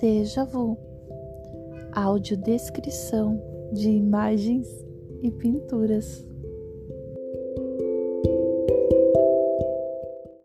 Déjà vu. Audiodescrição de imagens e pinturas.